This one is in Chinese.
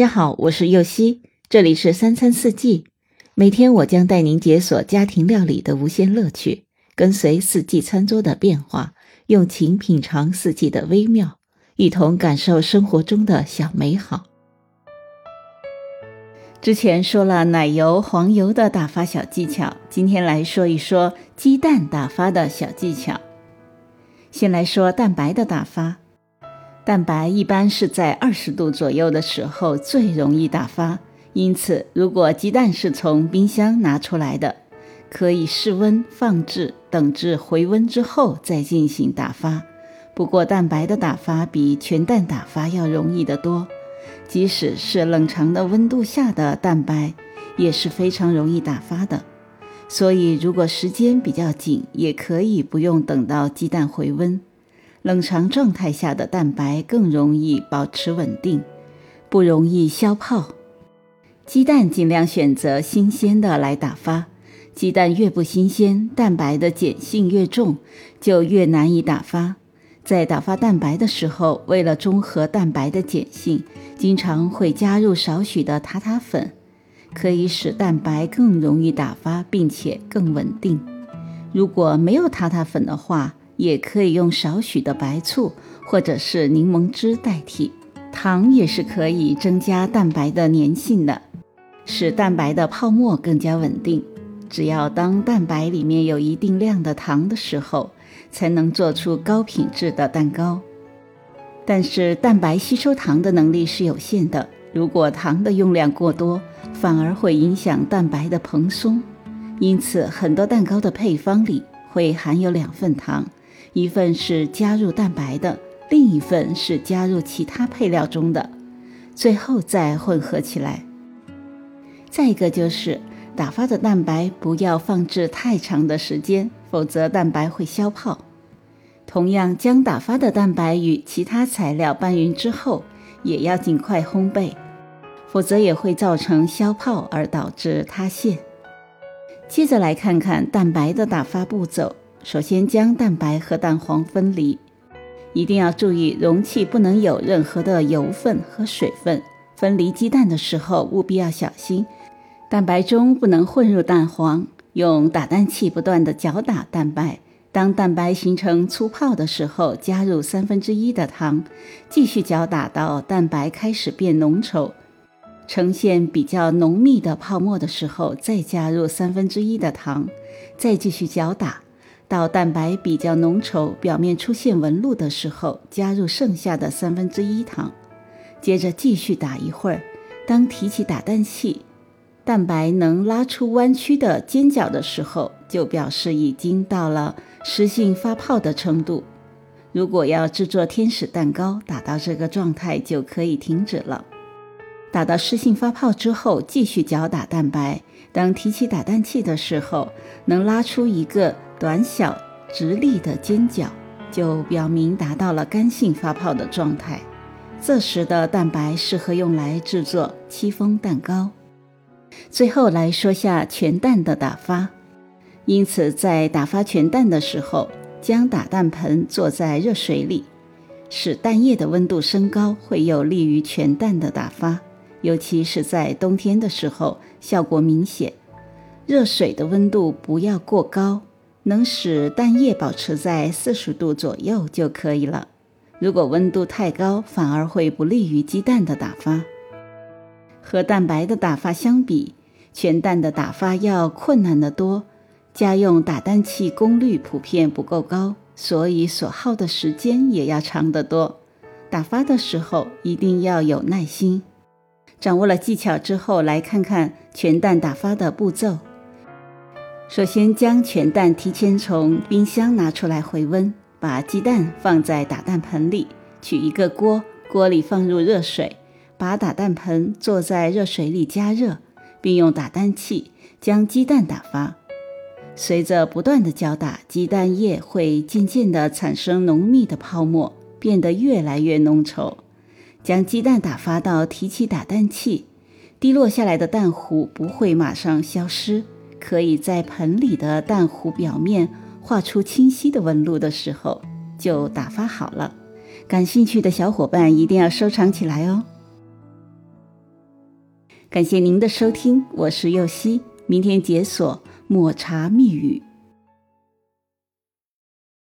大家好，我是右希，这里是三餐四季。每天我将带您解锁家庭料理的无限乐趣，跟随四季餐桌的变化，用情品尝四季的微妙，一同感受生活中的小美好。之前说了奶油、黄油的打发小技巧，今天来说一说鸡蛋打发的小技巧。先来说蛋白的打发。蛋白一般是在二十度左右的时候最容易打发，因此如果鸡蛋是从冰箱拿出来的，可以室温放置，等至回温之后再进行打发。不过蛋白的打发比全蛋打发要容易得多，即使是冷藏的温度下的蛋白也是非常容易打发的。所以如果时间比较紧，也可以不用等到鸡蛋回温。冷藏状态下的蛋白更容易保持稳定，不容易消泡。鸡蛋尽量选择新鲜的来打发，鸡蛋越不新鲜，蛋白的碱性越重，就越难以打发。在打发蛋白的时候，为了中和蛋白的碱性，经常会加入少许的塔塔粉，可以使蛋白更容易打发，并且更稳定。如果没有塔塔粉的话，也可以用少许的白醋或者是柠檬汁代替，糖也是可以增加蛋白的粘性的，使蛋白的泡沫更加稳定。只要当蛋白里面有一定量的糖的时候，才能做出高品质的蛋糕。但是蛋白吸收糖的能力是有限的，如果糖的用量过多，反而会影响蛋白的蓬松。因此，很多蛋糕的配方里会含有两份糖。一份是加入蛋白的，另一份是加入其他配料中的，最后再混合起来。再一个就是打发的蛋白不要放置太长的时间，否则蛋白会消泡。同样，将打发的蛋白与其他材料拌匀之后，也要尽快烘焙，否则也会造成消泡而导致塌陷。接着来看看蛋白的打发步骤。首先将蛋白和蛋黄分离，一定要注意容器不能有任何的油分和水分。分离鸡蛋的时候务必要小心，蛋白中不能混入蛋黄。用打蛋器不断的搅打蛋白，当蛋白形成粗泡的时候，加入三分之一的糖，继续搅打到蛋白开始变浓稠，呈现比较浓密的泡沫的时候，再加入三分之一的糖，再继续搅打。到蛋白比较浓稠、表面出现纹路的时候，加入剩下的三分之一糖，接着继续打一会儿。当提起打蛋器，蛋白能拉出弯曲的尖角的时候，就表示已经到了湿性发泡的程度。如果要制作天使蛋糕，打到这个状态就可以停止了。打到湿性发泡之后，继续搅打蛋白。当提起打蛋器的时候，能拉出一个。短小直立的尖角，就表明达到了干性发泡的状态。这时的蛋白适合用来制作戚风蛋糕。最后来说下全蛋的打发。因此，在打发全蛋的时候，将打蛋盆坐在热水里，使蛋液的温度升高，会有利于全蛋的打发。尤其是在冬天的时候，效果明显。热水的温度不要过高。能使蛋液保持在四十度左右就可以了。如果温度太高，反而会不利于鸡蛋的打发。和蛋白的打发相比，全蛋的打发要困难得多。家用打蛋器功率普遍不够高，所以所耗的时间也要长得多。打发的时候一定要有耐心。掌握了技巧之后，来看看全蛋打发的步骤。首先，将全蛋提前从冰箱拿出来回温，把鸡蛋放在打蛋盆里，取一个锅，锅里放入热水，把打蛋盆坐在热水里加热，并用打蛋器将鸡蛋打发。随着不断的搅打，鸡蛋液会渐渐地产生浓密的泡沫，变得越来越浓稠。将鸡蛋打发到提起打蛋器，滴落下来的蛋糊不会马上消失。可以在盆里的蛋糊表面画出清晰的纹路的时候，就打发好了。感兴趣的小伙伴一定要收藏起来哦。感谢您的收听，我是右希，明天解锁抹茶密语。